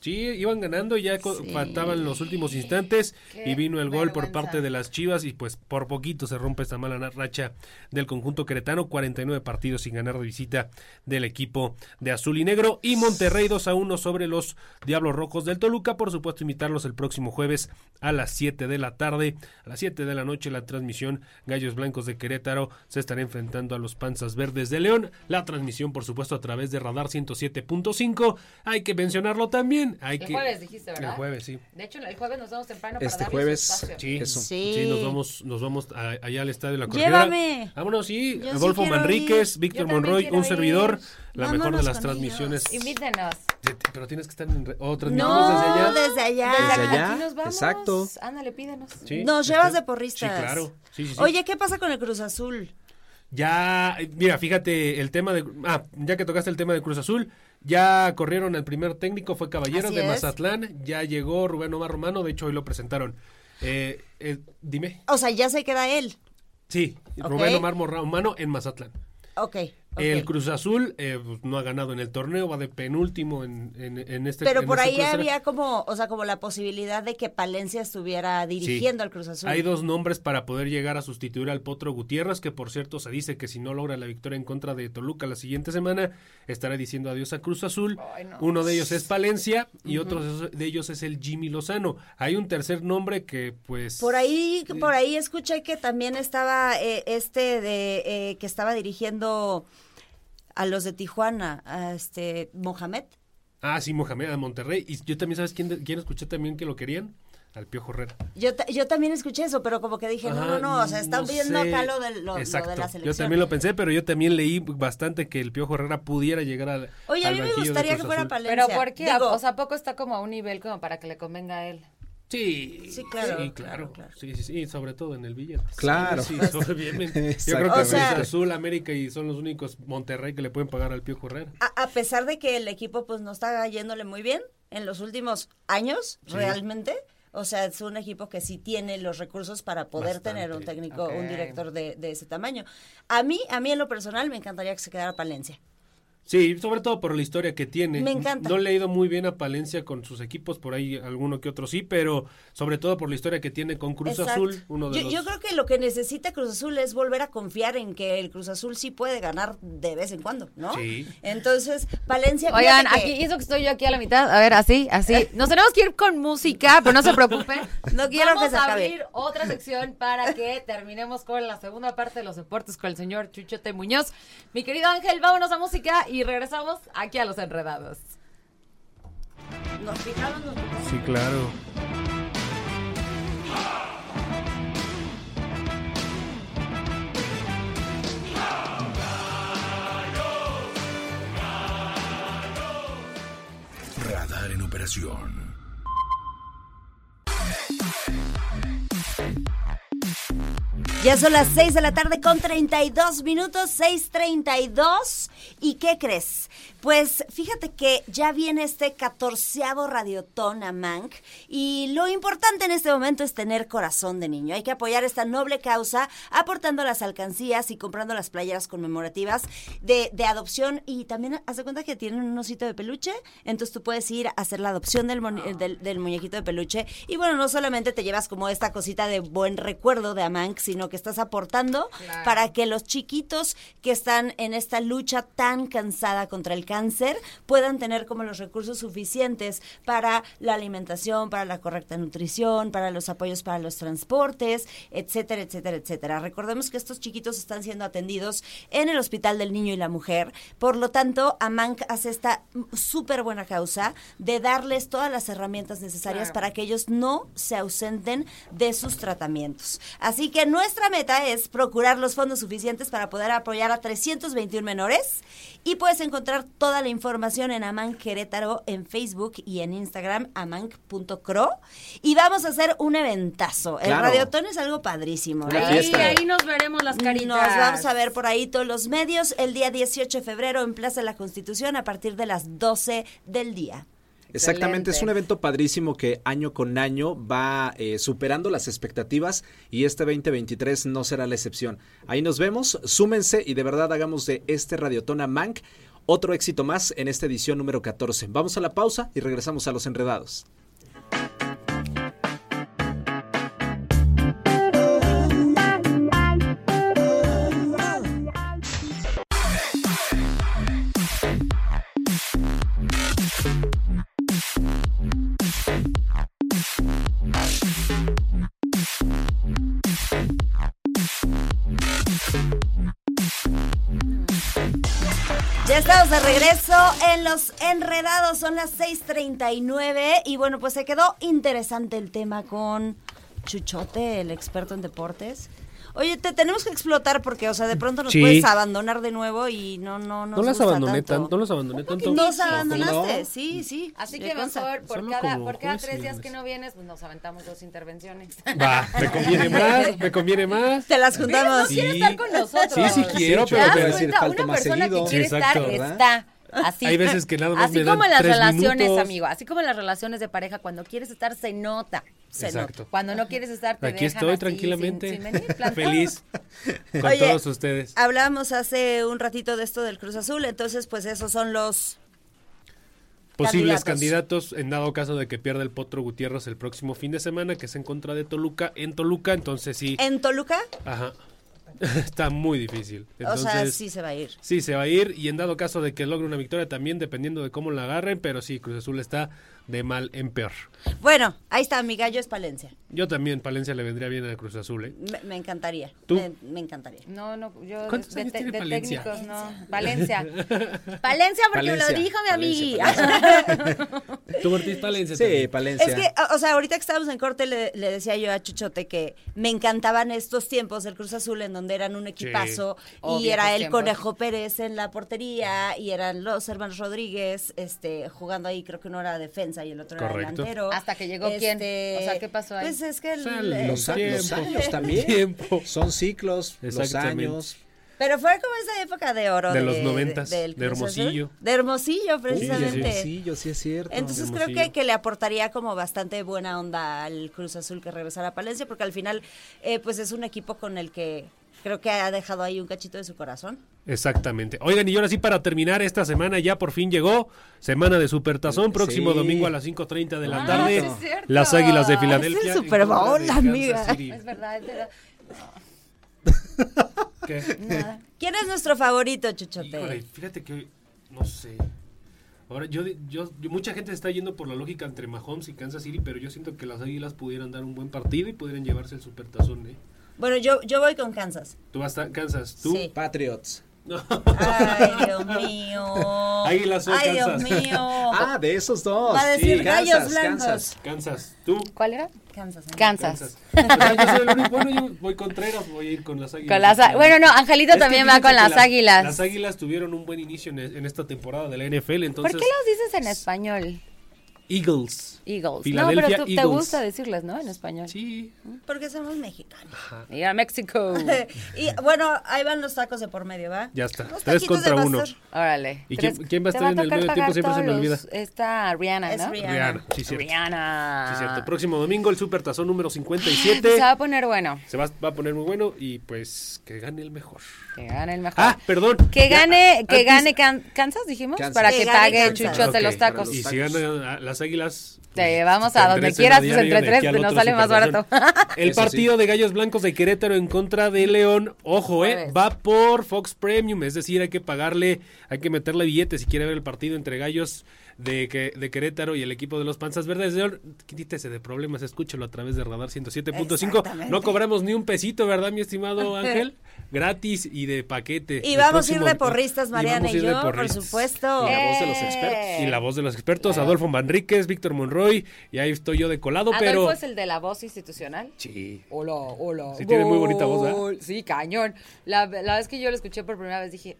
Sí, iban ganando, ya faltaban los últimos instantes y vino el gol por parte de las Chivas y pues por poquito se rompe esta mala racha del conjunto queretano, 49 partidos sin ganar de visita del equipo de azul y negro y Monterrey 2 a 1 sobre los Diablos Rojos del Toluca, por supuesto invitarlos el próximo jueves a las 7 de la tarde, a las 7 de la noche la transmisión Gallos Blancos de Querétaro se estará enfrentando a los Panzas Verdes de León, la transmisión por supuesto a través de Radar 107.5, hay que mencionarlo también, hay El que jueves dijiste, ¿verdad? El jueves, sí. De hecho, el jueves nos vamos temprano para Este jueves. Sí, Eso. sí. Sí. nos vamos, nos vamos a- allá al estadio de la Corregidora. Llévame. Vámonos, sí. Yo Adolfo Manríquez, ir. Víctor Monroy, un servidor, la mejor de las transmisiones. Invítenos. Sí, Pero tienes que estar en re- o transmitimos No, desde allá. desde allá. Desde allá. Aquí nos vamos. exacto. Ándale, pídenos. Sí, Nos este- llevas de porristas. Sí, claro. Sí, sí, sí. Oye, ¿qué pasa con el Cruz Azul? Ya, mira, fíjate, el tema de. Ah, ya que tocaste el tema de Cruz Azul, ya corrieron al primer técnico, fue Caballero Así de es. Mazatlán, ya llegó Rubén Omar Romano, de hecho hoy lo presentaron. Eh, eh, dime. O sea, ya se queda él. Sí. Rubén Omar Romano en Mazatlán. Ok. El Cruz Azul eh, pues, no ha ganado en el torneo, va de penúltimo en, en, en este Pero en por este ahí crucero. había como, o sea, como la posibilidad de que Palencia estuviera dirigiendo al Cruz Azul. Hay dos nombres para poder llegar a sustituir al Potro Gutiérrez, que por cierto se dice que si no logra la victoria en contra de Toluca la siguiente semana, estará diciendo adiós a Cruz Azul. Uno de ellos es Palencia y otro de ellos es el Jimmy Lozano. Hay un tercer nombre que pues... Por ahí, por ahí escuché que también estaba eh, este de eh, que estaba dirigiendo a los de Tijuana, a este Mohamed. Ah, sí, Mohamed de Monterrey. Y yo también, ¿sabes quién, quién escuché también que lo querían? Al Piojo Herrera. Yo, yo también escuché eso, pero como que dije, no, no, no, o sea, están no viendo sé. acá lo de, lo, de la selección. Yo también lo pensé, pero yo también leí bastante que el Piojo Herrera pudiera llegar al. Oye, a al mí me gustaría que fuera. Palencia. Pero ¿por qué? Digo, o sea, ¿a poco está como a un nivel como para que le convenga a él? Sí, Sí, claro, sí, claro, claro. claro. Sí, sí, sí, sobre todo en el billete. Claro. Sí, sí, obviamente. Yo creo que O sea- Azul, América y son los únicos Monterrey que le pueden pagar al Piojo Herrera. a, a pesar de que el equipo pues no está yéndole muy bien en los últimos años, Sí. realmente. O sea, es un equipo que sí tiene los recursos para poder Bastante. tener un técnico, un director de, de ese tamaño. A mí, a mí en lo personal me encantaría que se quedara Palencia. Sí, sobre todo por la historia que tiene. Me encanta. No le ha ido muy bien a Palencia con sus equipos, por ahí alguno que otro sí, pero sobre todo por la historia que tiene con Cruz Exacto. Azul, uno de yo, los... yo creo que lo que necesita Cruz Azul es volver a confiar en que el Cruz Azul sí puede ganar de vez en cuando, ¿no? Sí. Entonces, Palencia... Oigan, aquí, que- y eso que estoy yo aquí a la mitad, a ver, así, así. Nos tenemos que ir con música, pero no se preocupen. No quiero Vamos que se a acabe. abrir otra sección para que terminemos con la segunda parte de los deportes con el señor Chuchote Muñoz. Mi querido Ángel, vámonos a música y regresamos aquí a Los Enredados. Nos picaron, nos picaron. Sí, claro. Radar en operación. Ya son las 6 de la tarde con 32 minutos, 6.32. ¿Y qué crees? Pues fíjate que ya viene este catorceavo radiotón a Mank y lo importante en este momento es tener corazón de niño. Hay que apoyar esta noble causa aportando las alcancías y comprando las playeras conmemorativas de, de adopción. Y también haz de cuenta que tienen un osito de peluche, entonces tú puedes ir a hacer la adopción del, del muñequito de peluche. Y bueno, no solamente te llevas como esta cosita de buen recuerdo de Amank, sino que estás aportando para que los chiquitos que están en esta lucha tan cansada contra el cáncer puedan tener como los recursos suficientes para la alimentación, para la correcta nutrición, para los apoyos para los transportes, etcétera, etcétera, etcétera. Recordemos que estos chiquitos están siendo atendidos en el Hospital del Niño y la Mujer, por lo tanto, Amank hace esta súper buena causa de darles todas las herramientas necesarias para que ellos no se ausenten de sus tratamientos. Así que nuestra meta es procurar los fondos suficientes para poder apoyar a 321 menores y puedes encontrar toda la información en Amank Querétaro en Facebook y en Instagram amank.cro y vamos a hacer un eventazo. El Claro. radiotón es algo padrísimo. ¿eh? Ahí, ahí nos veremos las caritas. Nos vamos a ver por ahí todos los medios el día 18 de febrero en Plaza de la Constitución a partir de las 12 del día. Exactamente, es un evento padrísimo que año con año va eh, superando las expectativas y este 2023 no será la excepción. Ahí nos vemos, súmense y de verdad hagamos de este Radiotona Mank otro éxito más en esta edición número 14. Vamos a la pausa y regresamos a los enredados. Regreso en los enredados, son las 6:39 y bueno, pues se quedó interesante el tema con Chuchote, el experto en deportes. Oye, te tenemos que explotar porque, o sea, de pronto nos Sí. puedes abandonar de nuevo y no, no, No nos las abandoné tanto. tanto, no las abandoné tanto. Nos abandonaste, No. sí, sí. Así que consta. mejor, por cada, como por cada tres días que no vienes, pues nos aventamos dos intervenciones. Va, me conviene más, me conviene más. Te las juntamos. No quiere estar con nosotros. Sí, sí quiero, Sí, pero ¿Te voy a decir, cuenta? falta Una más persona seguido. que quiere Sí, exacto, estar, ¿verdad? está. Así. Hay veces que nada más Así me dan como en las tres relaciones, minutos. amigo. Así como en las relaciones de pareja, cuando quieres estar, se nota. Se Exacto. nota. Cuando no quieres estar, te Aquí dejan estoy así, tranquilamente, sin- sin venir, plantado. feliz con Oye, todos ustedes. Hablábamos hace un ratito de esto del Cruz Azul, entonces pues esos son los Posibles candidatos. candidatos. en dado caso de que pierda el Potro Gutiérrez el próximo fin de semana, que es en contra de Toluca, en Toluca, entonces sí, en Toluca, ajá, está muy difícil. Entonces, o sea, sí se va a ir. Sí, se va a ir y en dado caso de que logre una victoria también dependiendo de cómo la agarren, pero sí, Cruz Azul está de mal en peor. Bueno, ahí está, mi gallo es Palencia. Yo también, Palencia le vendría bien a Cruz Azul, ¿eh? Me, me encantaría. ¿Tú? Me, me encantaría. No, no, yo de, ¿Cuántos de años te- tiene de Palencia? técnicos, no. Valencia. Valencia, porque me Palencia, lo dijo mi amigui. Tú, Ortiz, Palencia. Sí, también. Palencia. Es que, o- o sea, ahorita que estábamos en corte le, le decía yo a Chuchote que me encantaban estos tiempos del Cruz Azul en donde eran un equipazo y Obvio, era esos el tiempos. Conejo Pérez en la portería y eran los hermanos Rodríguez este jugando ahí, creo que uno era defensa y el otro Correcto. era delantero. Este, Hasta que llegó quién. O sea, ¿qué pasó ahí? Pues es que el- O sea, el- los, Tiempo. años también. Tiempo. Son ciclos, los años. Pero fue como esa época de oro. De los noventas, de Cruz Azul. Hermosillo. De Hermosillo, sí, precisamente. Sí, yo sí es cierto. Entonces creo Hermosillo. que, que le aportaría como bastante buena onda al Cruz Azul que regresara a Palencia, porque al final eh, pues es un equipo con el que creo que ha dejado ahí un cachito de su corazón. Exactamente. Oigan, y ahora sí para terminar esta semana ya por fin llegó semana de Supertazón, próximo Sí. domingo a las 5.30 de la Ah, tarde. es las Águilas de Es Filadelfia. el en Super Bowl, amiga. Es verdad, es verdad. ¿Qué? Nada. ¿Quién es nuestro favorito, Chuchote? Híjole, fíjate que no sé. Ahora yo, yo, yo- mucha gente está yendo por la lógica entre Mahomes y Kansas City, pero yo siento que las Águilas pudieran dar un buen partido y pudieran llevarse el Supertazón, ¿eh? Bueno, yo, yo voy con Kansas. Tú vas a Kansas, tú. Sí. Patriots. Ay, Dios mío. Águilas o Ay, Dios Kansas. mío. Ah, de esos dos. Va a decir Sí, gallos Kansas, blancos. Kansas. Kansas. ¿Tú? ¿Cuál era? Kansas. Kansas. O sea, yo soy el único. Bueno, yo voy Contreras, voy a ir con las águilas. Con las a- bueno, no, Angelito Es que también va fíjense con que las- águilas. Las águilas tuvieron un buen inicio en, en esta temporada de la NFL, entonces. ¿Por qué los dices en español? Eagles. Eagles. Philadelphia no, pero tú, te gusta decirles, ¿no? En español. Sí. Porque somos mexicanos. Mira, México. y bueno, ahí van los tacos de por medio, ¿va? Ya está. Los Tres contra uno. Órale. ¿Y Tres- quién- quién va a estar en el medio tiempo? Siempre se me olvida. Está Rihanna, Es ¿no? Rihanna. Rihanna, sí, cierto. Rihanna. Sí, cierto. Próximo domingo, el Super Tazón número Pues 57. se va a poner bueno. Se va, va a poner muy bueno y pues que gane el mejor. Que gane el mejor. Ah, perdón. que Ya, gane, que antes- gane Can- Kansas, dijimos, Kansas. para Que que, pague Kansas. Chuchote los tacos. Y si ganan a las águilas. Te pues, vamos a donde quieras, pues, entre tres, al nos sale más barato. El Eso partido de Gallos Blancos de Querétaro en contra de León, ojo, eh, va por Fox Premium, es decir, hay que pagarle, hay que meterle billete si quiere ver el partido entre Gallos de, que, de Querétaro y el equipo de los Panzas Verdes de León. Quítese de problemas, escúchelo a través de Radar 107.5. Exactamente. No cobramos ni un pesito, ¿verdad, mi estimado Ángel? Gratis y de paquete. Y El vamos a ir de porristas, y Mariana vamos a y, ir de yo, por porristas. supuesto. Y la voz de los Eh. expertos. Y la voz de los expertos, Adolfo Manríquez, Víctor Monroy, y ahí estoy yo de colado, Adolfo pero... es el de la voz institucional. Sí. Hola, hola. Sí, tiene muy bonita voz, ¿verdad? Gol. Sí, cañón. La, la vez que yo lo escuché por primera vez dije,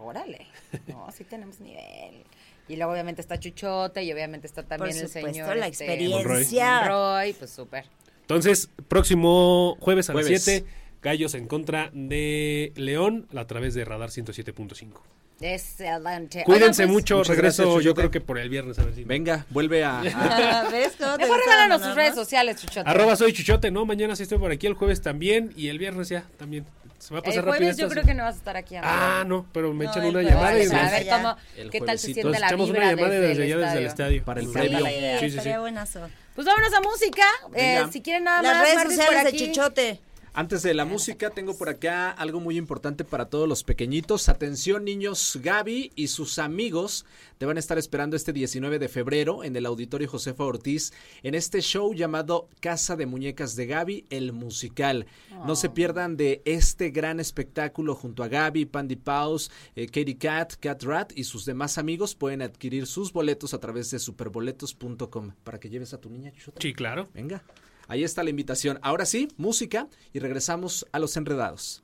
órale, no, sí tenemos nivel. Y luego obviamente está Chuchote y obviamente está también el supuesto, señor. la este, experiencia. Monroy, pues súper. Entonces, próximo jueves a las Jueves. 7, Gallos en contra de León a través de Radar 107.5. Excelente. Cuídense Oigan, pues, mucho, regreso gracias, yo creo que por el viernes a ver si... Venga, vuelve a, a- ¿Ves cómo te Mejor regálanos tus redes sociales, Chuchote. Arroba soy Chuchote, ¿no? Mañana sí estoy por aquí, el jueves también y el viernes ya también. Se va a El pasar rápido jueves yo creo que no vas a estar aquí. amigo. Ah, no, pero me No, echan el una llamada y a ver cómo, El qué tal se siente la echamos vibra una llamada desde, desde el allá, desde el estadio. Para el Me previo. Sí, sí, sí. estaría buenazo. Pues vámonos a música. Eh, si quieren nada Las más, redes Martis, por sociales de. Chichote. Antes de la música, tengo por acá algo muy importante para todos los pequeñitos. Atención, niños, Gaby y sus amigos te van a estar esperando este 19 de febrero en el Auditorio Josefa Ortiz en este show llamado Casa de Muñecas de Gaby, el musical. No se pierdan de este gran espectáculo junto a Gaby, Pandy Paus, eh, Katie Cat, Cat Rat y sus demás amigos. Pueden adquirir sus boletos a través de superboletos.com para que lleves a tu niña. Chuchota. Sí, claro. Venga, ahí está la invitación. Ahora sí, música y regresamos a los enredados.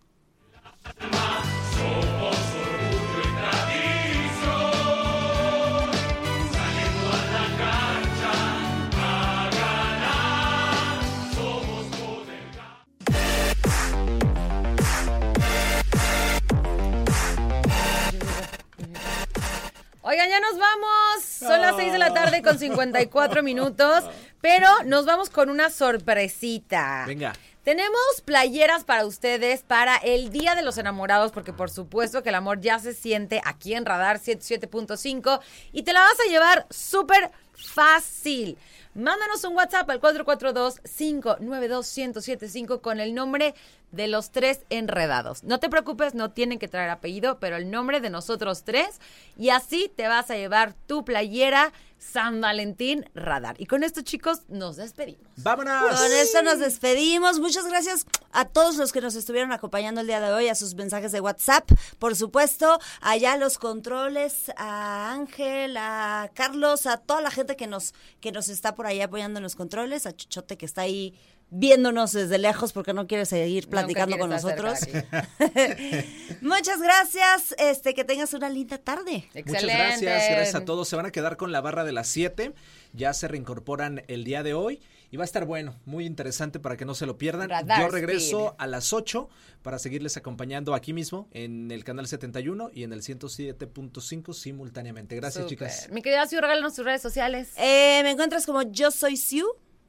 Oigan, ya nos vamos. Son las 6 de la tarde con 54 minutos. Pero nos vamos con una sorpresita. Venga. Tenemos playeras para ustedes para el Día de los Enamorados, porque por supuesto que el amor ya se siente aquí en Radar 77.5 y te la vas a llevar súper fácil. Mándanos un WhatsApp al 442-592-1075 con el nombre de los tres enredados. No te preocupes, no tienen que traer apellido, pero el nombre de nosotros tres. Y así te vas a llevar tu playera San Valentín Radar. Y con esto, chicos, nos despedimos. ¡Vámonos! Con esto nos despedimos. Muchas gracias a todos los que nos estuvieron acompañando el día de hoy, a sus mensajes de WhatsApp, por supuesto, allá los controles, a Ángel, a Carlos, a toda la gente que nos, que nos está por ahí apoyando en los controles, a Chuchote que está ahí viéndonos desde lejos porque no quiere seguir platicando con nosotros. Muchas gracias, este que tengas una linda tarde. Muchas gracias, gracias a todos. Se van a quedar con la barra de las 7. Ya se reincorporan el día de hoy. Y va a estar bueno, muy interesante para que no se lo pierdan. Radar Yo regreso Speed. a las 8 para seguirles acompañando aquí mismo en el canal 71 y en el 107.5 simultáneamente. Gracias, chicas. Mi querida Siu, regálanos tus redes sociales. Eh, me encuentras como yo soy Siu,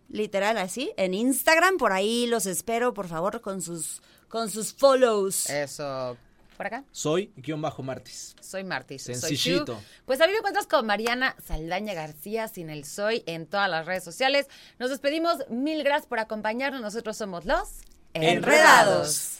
literal así, en Instagram, por ahí los espero, por favor, con sus, con sus follows. Eso. ¿Por acá? Soy guion bajo Martis. Soy Martis. Sencillito. Pues a mí me encuentras con Mariana Saldaña García, sin el soy, en todas las redes sociales. Nos despedimos. Mil gracias por acompañarnos. Nosotros somos los Enredados.